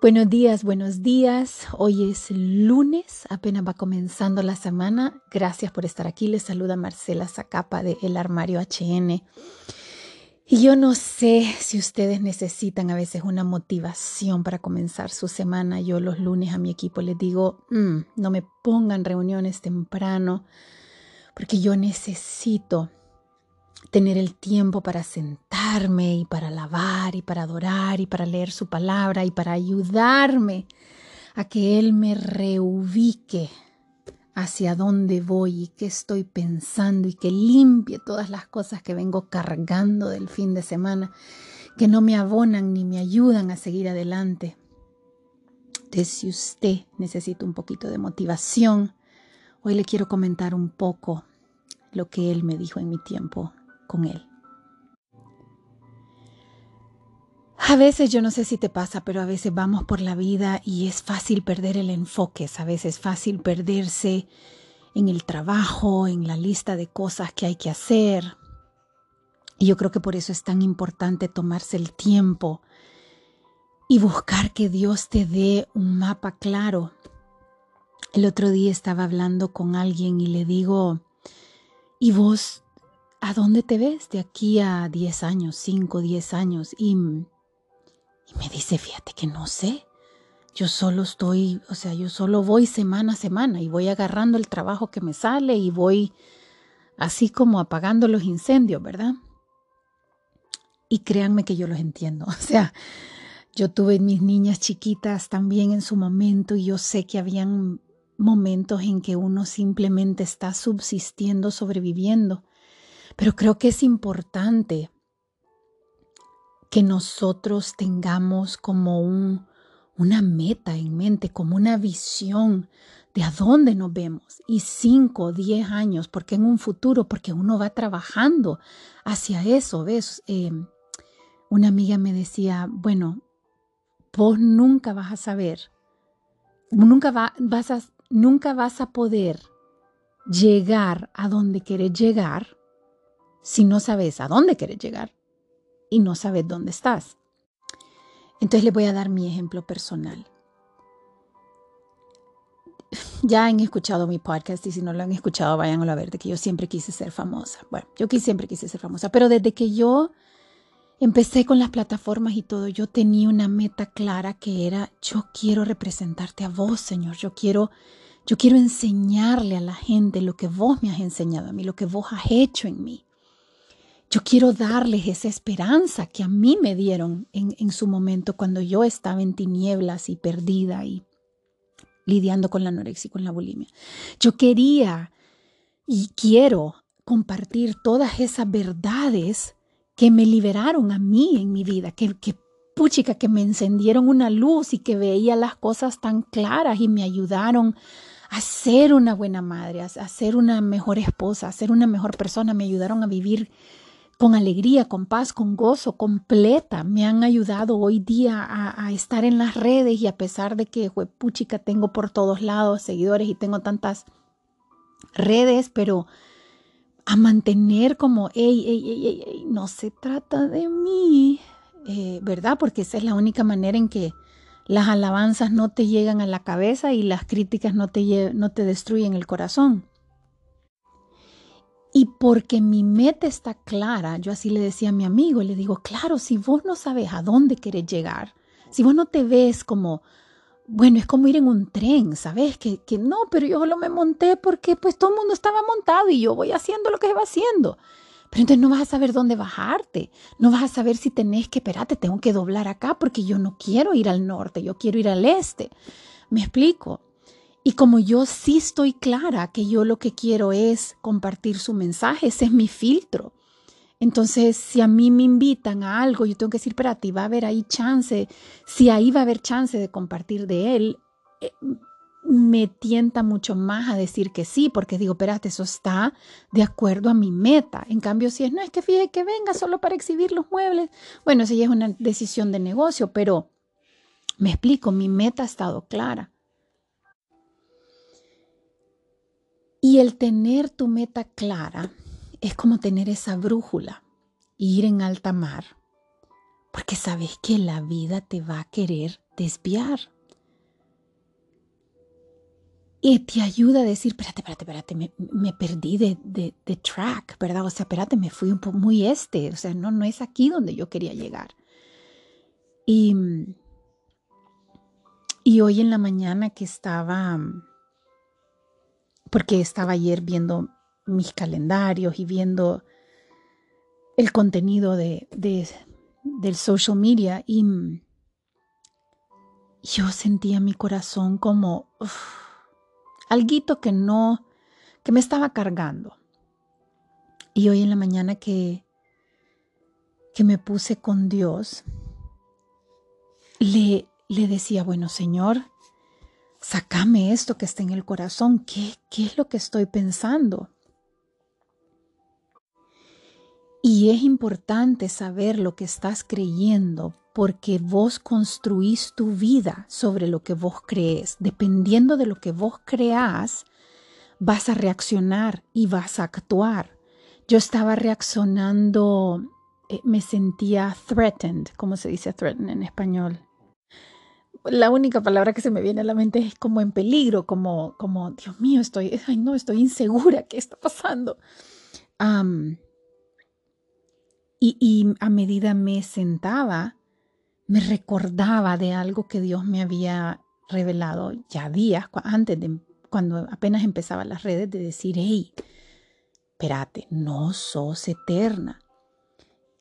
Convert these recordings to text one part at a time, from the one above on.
Buenos días, buenos días. Hoy es lunes, apenas va comenzando la semana. Gracias por estar aquí. Les saluda Marcela Zacapa de El Armario HN. Y yo no sé si ustedes necesitan a veces una motivación para comenzar su semana. Yo los lunes a mi equipo les digo, mm, no me pongan reuniones temprano, porque yo necesito tener el tiempo para sentarme y para alabar y para adorar y para leer su palabra y para ayudarme a que Él me reubique hacia dónde voy y qué estoy pensando y que limpie todas las cosas que vengo cargando del fin de semana, que no me abonan ni me ayudan a seguir adelante. Entonces, si usted necesita un poquito de motivación, hoy le quiero comentar un poco lo que Él me dijo en mi tiempo con Él. A veces yo no sé si te pasa, pero a veces vamos por la vida y es fácil perder el enfoque, a veces es fácil perderse en el trabajo, en la lista de cosas que hay que hacer. Y yo creo que por eso es tan importante tomarse el tiempo y buscar que Dios te dé un mapa claro. El otro día estaba hablando con alguien y le digo, ¿y vos ¿a dónde te ves de aquí a 10 años, 5, 10 años? Y, y me dice, fíjate que no sé. Yo solo estoy, o sea, yo solo voy semana a semana y voy agarrando el trabajo que me sale y voy así como apagando los incendios, ¿verdad? Y créanme que yo los entiendo. O sea, yo tuve mis niñas chiquitas también en su momento y yo sé que habían momentos en que uno simplemente está subsistiendo, sobreviviendo. Pero creo que es importante que nosotros tengamos como un, una meta en mente, como una visión de a dónde nos vemos. Y cinco, diez años, porque en un futuro, porque uno va trabajando hacia eso, ¿ves? Eh, una amiga me decía, bueno, vos nunca vas a saber, nunca, vas a, nunca vas a poder llegar a donde querés llegar si no sabes a dónde quieres llegar y no sabes dónde estás. Entonces les voy a dar mi ejemplo personal. Ya han escuchado mi podcast y si no lo han escuchado, vayan a ver de que yo siempre quise ser famosa. Bueno, yo siempre quise ser famosa, pero desde que yo empecé con las plataformas y todo, yo tenía una meta clara que era yo quiero representarte a vos, Señor. Yo quiero yo quiero enseñarle a la gente lo que vos me has enseñado a mí, lo que vos has hecho en mí. Yo quiero darles esa esperanza que a mí me dieron en, su momento cuando yo estaba en tinieblas y perdida y lidiando con la anorexia y con la bulimia. Yo quería y quiero compartir todas esas verdades que me liberaron a mí en mi vida, que, que puchica, que me encendieron una luz y que veía las cosas tan claras y me ayudaron a ser una buena madre, a ser una mejor esposa, a ser una mejor persona, me ayudaron a vivir con alegría, con paz, con gozo, completa. Me han ayudado hoy día a, estar en las redes y a pesar de que, puchica, tengo por todos lados seguidores y tengo tantas redes, pero a mantener como, hey, hey, hey, hey, no se trata de mí, eh, ¿verdad? Porque esa es la única manera en que las alabanzas no te llegan a la cabeza y las críticas no te destruyen el corazón. Y porque mi meta está clara, yo así le decía a mi amigo, le digo, claro, si vos no sabes a dónde querés llegar, si vos no te ves como, bueno, es como ir en un tren, ¿sabes? Que, que no, pero yo solo me monté porque pues todo el mundo estaba montado y yo voy haciendo lo que se va haciendo. Pero entonces no vas a saber dónde bajarte, no vas a saber si tenés que, espérate, tengo que doblar acá porque yo no quiero ir al norte, yo quiero ir al este. ¿Me explico? Y como yo sí estoy clara que yo lo que quiero es compartir su mensaje, ese es mi filtro. Entonces, si a mí me invitan a algo, yo tengo que decir, espérate, va a haber ahí chance, si ahí va a haber chance de compartir de él, eh, me tienta mucho más a decir que sí, porque digo, espérate, eso está de acuerdo a mi meta. En cambio, si es, no es que fíjate que venga solo para exhibir los muebles, bueno, si es una decisión de negocio, pero me explico, mi meta ha estado clara. Y el tener tu meta clara es como tener esa brújula, ir en alta mar, porque sabes que la vida te va a querer desviar. Y te ayuda a decir, espérate, espérate, espérate, me, perdí de, de, track, ¿verdad? O sea, espérate, me fui un poco muy este, o sea, no, no es aquí donde yo quería llegar. Y, y hoy en la mañana que estaba, porque estaba ayer viendo mis calendarios y viendo el contenido de, del social media y yo sentía mi corazón como algo que no, que me estaba cargando. Y hoy en la mañana que, que me puse con Dios, le, le decía, bueno Señor, sacame esto que está en el corazón, ¿qué, qué es lo que estoy pensando? Y es importante saber lo que estás creyendo porque vos construís tu vida sobre lo que vos crees. Dependiendo de lo que vos creas, vas a reaccionar y vas a actuar. Yo estaba reaccionando, eh, me sentía threatened, ¿cómo se dice threatened en español? La única palabra que se me viene a la mente es como en peligro, como, como Dios mío, estoy, ay no, estoy insegura, ¿qué está pasando? y, a medida me sentaba, me recordaba de algo que Dios me había revelado ya días antes de cuando apenas empezaba las redes de decir, hey, espérate, no sos eterna.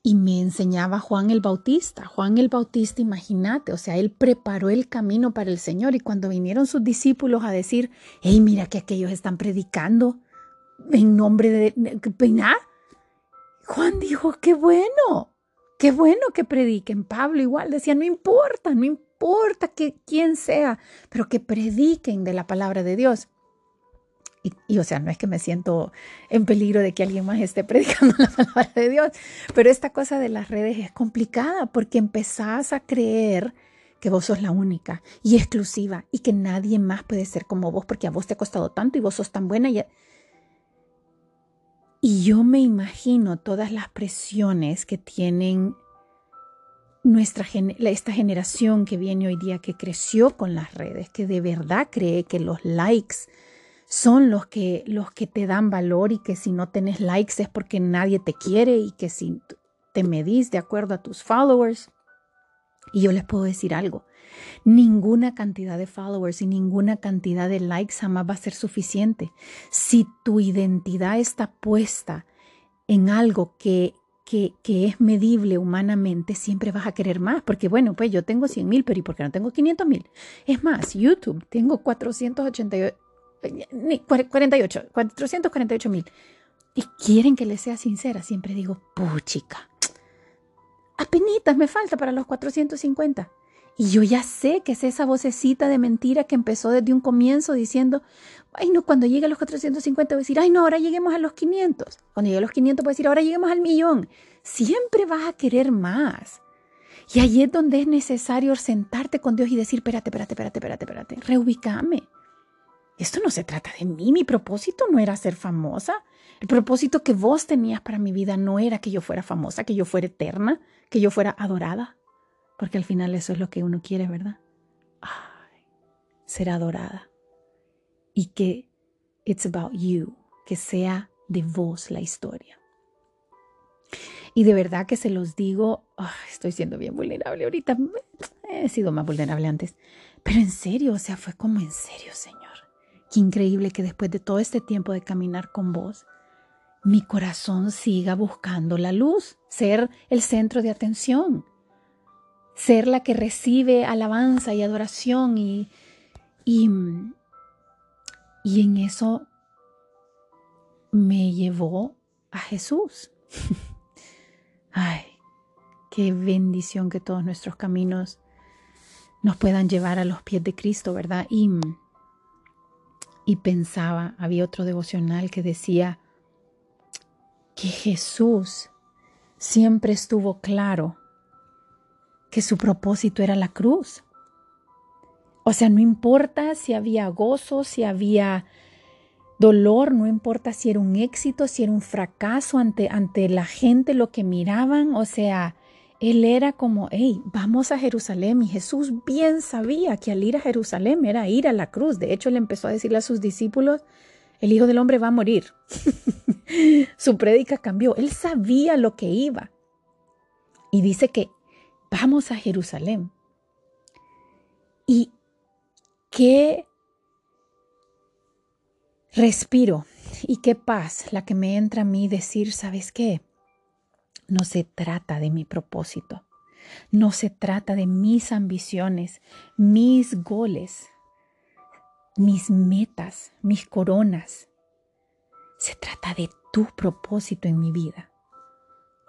Y me enseñaba Juan el Bautista. Juan el Bautista, imagínate, o sea, él preparó el camino para el Señor y cuando vinieron sus discípulos a decir, hey, mira que aquellos están predicando en nombre de... ¿Peinar? Juan dijo, qué bueno, Qué bueno que prediquen. Pablo igual decía, no importa, no importa que quién sea, pero que prediquen de la palabra de Dios. Y, o sea, no es que me siento en peligro de que alguien más esté predicando la palabra de Dios, pero esta cosa de las redes es complicada porque empezás a creer que vos sos la única y exclusiva y que nadie más puede ser como vos porque a vos te ha costado tanto y vos sos tan buena y y yo me imagino todas las presiones que tienen nuestra, esta generación que viene hoy día, que creció con las redes, que de verdad cree que los likes son los que, los que te dan valor y que si no tenés likes es porque nadie te quiere y que si te medís de acuerdo a tus followers. Y yo les puedo decir algo, Ninguna cantidad de followers y ninguna cantidad de likes jamás va a ser suficiente. Si tu identidad está puesta en algo que, que, es medible humanamente, siempre vas a querer más. Porque bueno, pues yo tengo 100 mil, pero ¿y por qué no tengo 500 mil? Es más, YouTube, tengo 488, 48, 448 mil. Y quieren que les sea sincera, siempre digo, puchica, apenitas me falta para los 450. Y yo ya sé que es esa vocecita de mentira que empezó desde un comienzo diciendo, ay no, cuando llegue a los 450 voy a decir, ay no, ahora lleguemos a los 500. Cuando llegue a los 500 voy a decir, ahora lleguemos al millón. Siempre vas a querer más. Y ahí es donde es necesario sentarte con Dios y decir, espérate, espérate, espérate, espérate, espérate, reubicame. Esto no se trata de mí, mi propósito no era ser famosa. El propósito que vos tenías para mi vida no era que yo fuera famosa, que yo fuera eterna, que yo fuera adorada. Porque al final eso es lo que uno quiere, ¿verdad? Ay, ser adorada. Y que it's about you, que sea de vos la historia. Y de verdad que se los digo, estoy siendo bien vulnerable ahorita. He sido más vulnerable antes. Pero en serio, o sea, fue como en serio, Señor. Qué increíble que después de todo este tiempo de caminar con vos, mi corazón siga buscando la luz, ser el centro de atención ser la que recibe alabanza y adoración y, y, y en eso me llevó a Jesús. Ay, qué bendición que todos nuestros caminos nos puedan llevar a los pies de Cristo, ¿verdad? Y, y pensaba, había otro devocional que decía que Jesús siempre estuvo claro que su propósito era la cruz. O sea, no importa si había gozo, si había dolor, no importa si era un éxito, si era un fracaso ante, ante la gente, lo que miraban, o sea, Él era como, hey, vamos a Jerusalén. Y Jesús bien sabía que al ir a Jerusalén era ir a la cruz. De hecho, él empezó a decirle a sus discípulos, el Hijo del Hombre va a morir. Su prédica cambió. Él sabía lo que iba. Y dice que vamos a Jerusalén. Y qué respiro y qué paz la que me entra a mí decir, ¿sabes qué? No se trata de mi propósito. No se trata de mis ambiciones, mis goles, mis metas, mis coronas. Se trata de tu propósito en mi vida.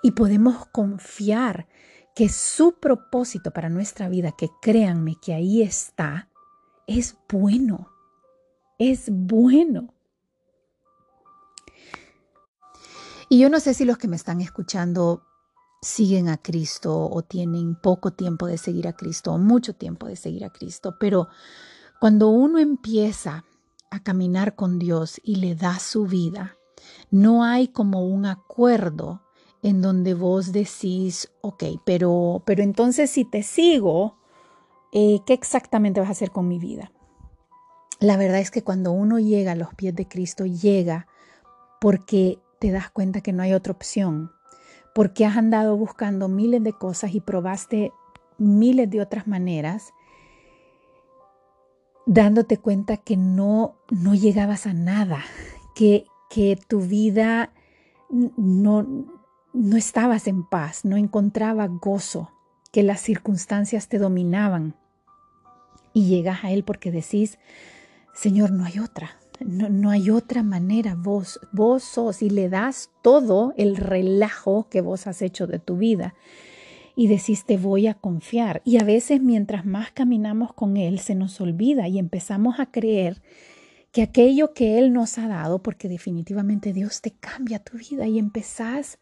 Y podemos confiar que su propósito para nuestra vida, que créanme que ahí está, es bueno. Es bueno. Y yo no sé si los que me están escuchando siguen a Cristo o tienen poco tiempo de seguir a Cristo o mucho tiempo de seguir a Cristo, pero cuando uno empieza a caminar con Dios y le da su vida, no hay como un acuerdo en donde vos decís, ok, pero, pero entonces si te sigo, eh, ¿qué exactamente vas a hacer con mi vida? La verdad es que cuando uno llega a los pies de Cristo, llega porque te das cuenta que no hay otra opción, porque has andado buscando miles de cosas y probaste miles de otras maneras, dándote cuenta que no, no llegabas a nada, que, que tu vida no, no estabas en paz, no encontraba gozo, que las circunstancias te dominaban. Y llegas a Él porque decís, Señor, no hay otra, no, hay otra manera. Vos, vos sos y le das todo el relajo que vos has hecho de tu vida. Y decís, te voy a confiar. Y a veces mientras más caminamos con Él, se nos olvida y empezamos a creer que aquello que Él nos ha dado, porque definitivamente Dios te cambia tu vida y empezás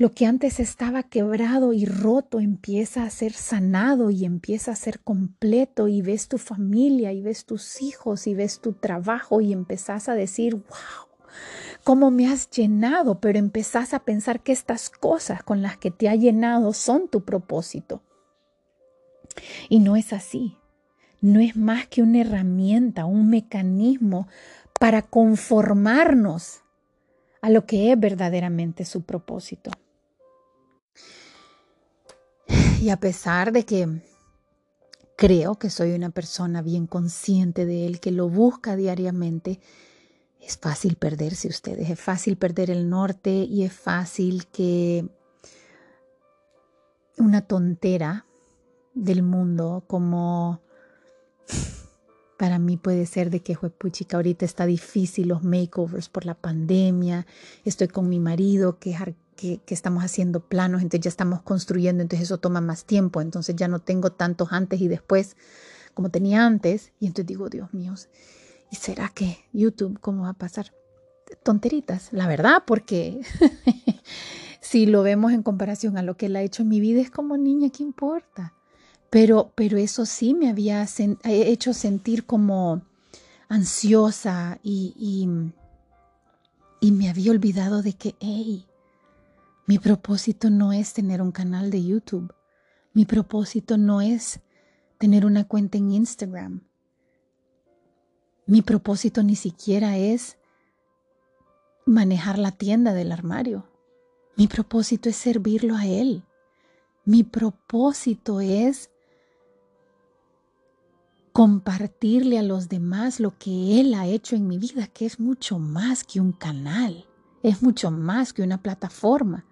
lo que antes estaba quebrado y roto empieza a ser sanado y empieza a ser completo y ves tu familia y ves tus hijos y ves tu trabajo y empezás a decir, wow, cómo me has llenado, pero empezás a pensar que estas cosas con las que te ha llenado son tu propósito. Y no es así. No es más que una herramienta, un mecanismo para conformarnos a lo que es verdaderamente su propósito. Y a pesar de que creo que soy una persona bien consciente de él, que lo busca diariamente, es fácil perderse ustedes, es fácil perder el norte y es fácil que una tontera del mundo como para mí puede ser de que, puchica, ahorita está difícil los makeovers por la pandemia, estoy con mi marido que es que, estamos haciendo planos, entonces ya estamos construyendo, entonces eso toma más tiempo, entonces ya no tengo tantos antes y después como tenía antes, y entonces digo, Dios mío, ¿y será que YouTube cómo va a pasar? Tonteritas, la verdad, porque si lo vemos en comparación a lo que él ha hecho en mi vida, es como niña, ¿qué importa? Pero, pero eso sí me había hecho sentir como ansiosa y, y, y me había olvidado de que, hey, mi propósito no es tener un canal de YouTube. Mi propósito no es tener una cuenta en Instagram. Mi propósito ni siquiera es manejar la tienda del armario. Mi propósito es servirlo a Él. Mi propósito es compartirle a los demás lo que Él ha hecho en mi vida, que es mucho más que un canal, es mucho más que una plataforma.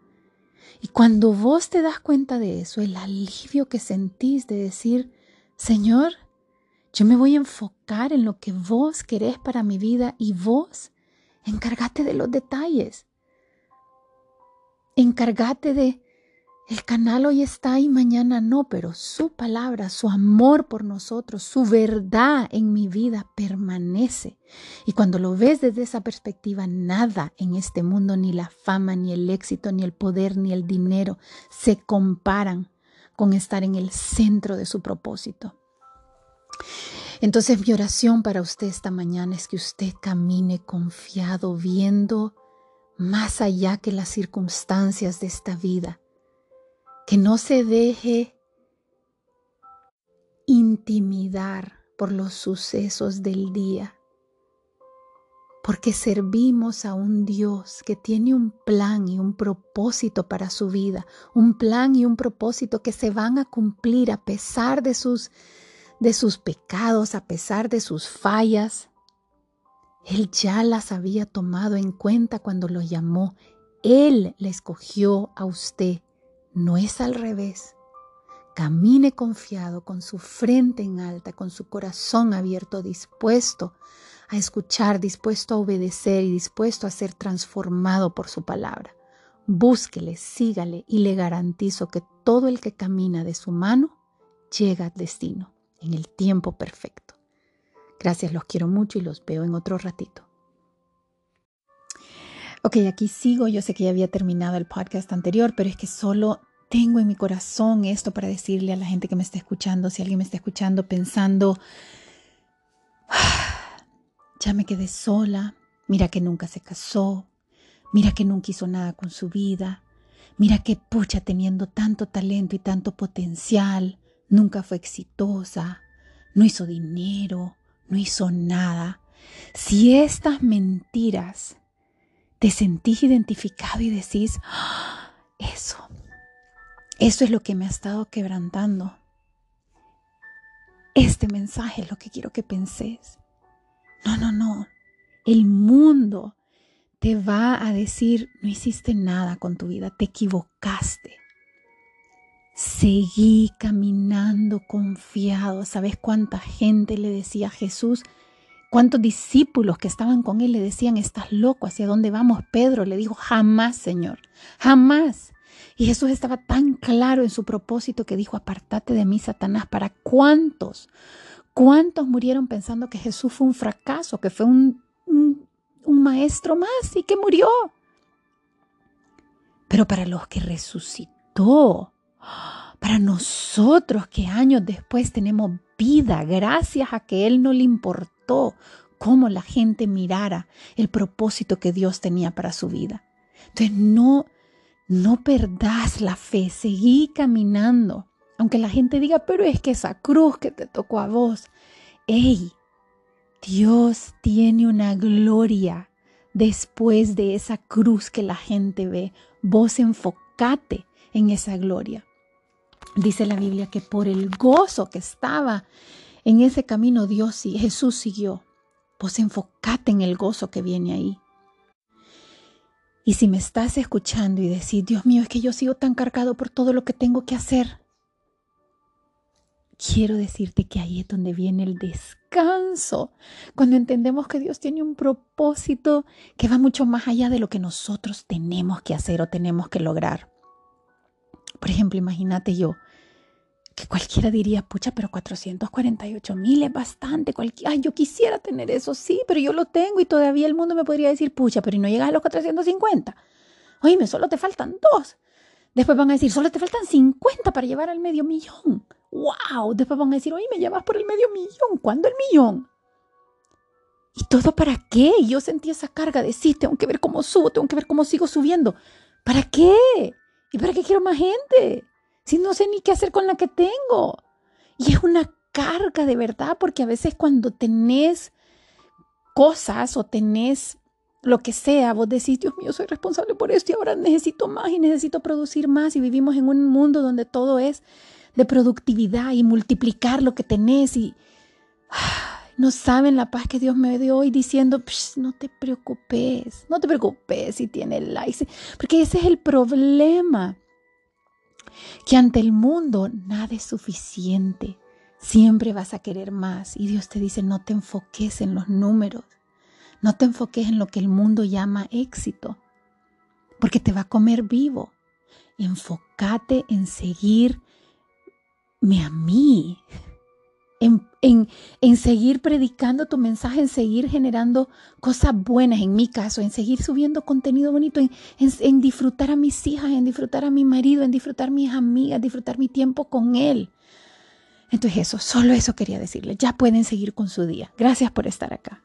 Y cuando vos te das cuenta de eso, el alivio que sentís de decir, Señor, yo me voy a enfocar en lo que vos querés para mi vida y vos encárgate de los detalles. Encárgate de el canal hoy está y mañana no, pero su palabra, su amor por nosotros, su verdad en mi vida permanece. Y cuando lo ves desde esa perspectiva, nada en este mundo, ni la fama, ni el éxito, ni el poder, ni el dinero, se comparan con estar en el centro de su propósito. Entonces mi oración para usted esta mañana es que usted camine confiado, viendo más allá que las circunstancias de esta vida que no se deje intimidar por los sucesos del día, porque servimos a un Dios que tiene un plan y un propósito para su vida, un plan y un propósito que se van a cumplir a pesar de sus de sus pecados, a pesar de sus fallas. Él ya las había tomado en cuenta cuando lo llamó. Él le escogió a usted no es al revés. Camine confiado, con su frente en alta, con su corazón abierto, dispuesto a escuchar, dispuesto a obedecer y dispuesto a ser transformado por su palabra. Búsquele, sígale y le garantizo que todo el que camina de su mano llega al destino en el tiempo perfecto. Gracias, los quiero mucho y los veo en otro ratito. Ok, aquí sigo. Yo sé que ya había terminado el podcast anterior, pero es que solo tengo en mi corazón esto para decirle a la gente que me está escuchando, si alguien me está escuchando pensando, ya me quedé sola, mira que nunca se casó, mira que nunca hizo nada con su vida, mira que pucha teniendo tanto talento y tanto potencial, nunca fue exitosa, no hizo dinero, no hizo nada. Si estas mentiras te sentís identificado y decís, ah, eso, eso es lo que me ha estado quebrantando. Este mensaje es lo que quiero que penses. No, no, no. El mundo te va a decir, no hiciste nada con tu vida, te equivocaste. Seguí caminando confiado. ¿Sabes cuánta gente le decía a Jesús? ¿Cuántos discípulos que estaban con él le decían, estás loco, ¿hacia dónde vamos? Pedro le dijo, jamás, Señor, jamás. Y Jesús estaba tan claro en su propósito que dijo, apartate de mí, Satanás, ¿para cuántos? ¿Cuántos murieron pensando que Jesús fue un fracaso, que fue un, un, maestro más y que murió? Pero para los que resucitó, para nosotros que años después tenemos vida, gracias a que Él no le importó cómo la gente mirara el propósito que Dios tenía para su vida. Entonces no no perdás la fe, seguí caminando. Aunque la gente diga, pero es que esa cruz que te tocó a vos, ¡Ey! Dios tiene una gloria después de esa cruz que la gente ve. Vos enfocate en esa gloria. Dice la Biblia que por el gozo que estaba en ese camino Dios y Jesús siguió. Vos enfocate en el gozo que viene ahí. Y si me estás escuchando y decís, Dios mío, es que yo sigo tan cargado por todo lo que tengo que hacer, quiero decirte que ahí es donde viene el descanso, cuando entendemos que Dios tiene un propósito que va mucho más allá de lo que nosotros tenemos que hacer o tenemos que lograr. Por ejemplo, imagínate yo, que cualquiera diría, pucha, pero 448 mil es bastante. Ay, yo quisiera tener eso, sí, pero yo lo tengo y todavía el mundo me podría decir, pucha, pero no llegas a los 450. Oíme, solo te faltan dos. Después van a decir, solo te faltan 50 para llevar al medio millón. ¡Wow! Después van a decir, oye, me llevas por el medio millón. ¿Cuándo el millón? ¿Y todo para qué? Yo sentí esa carga de sí, tengo que ver cómo subo, tengo que ver cómo sigo subiendo. ¿Para qué? ¿Y para qué quiero más gente? Si no sé ni qué hacer con la que tengo? Y es una carga de verdad, porque a veces cuando tenés cosas o tenés lo que sea, vos decís, Dios mío, soy responsable por esto y ahora necesito más y necesito producir más y vivimos en un mundo donde todo es de productividad y multiplicar lo que tenés y no saben la paz que Dios me dio hoy diciendo, no te preocupes, no te preocupes si tiene likes, porque ese es el problema que ante el mundo nada es suficiente. Siempre vas a querer más. Y Dios te dice, no te enfoques en los números. No te enfoques en lo que el mundo llama éxito, porque te va a comer vivo. Enfócate en seguirme a mí, en, seguir predicando tu mensaje, en seguir generando cosas buenas, en mi caso, en seguir subiendo contenido bonito, en, en, disfrutar a mis hijas, en disfrutar a mi marido, en disfrutar a mis amigas, disfrutar mi tiempo con él. Entonces eso, solo eso quería decirles. Ya pueden seguir con su día. Gracias por estar acá.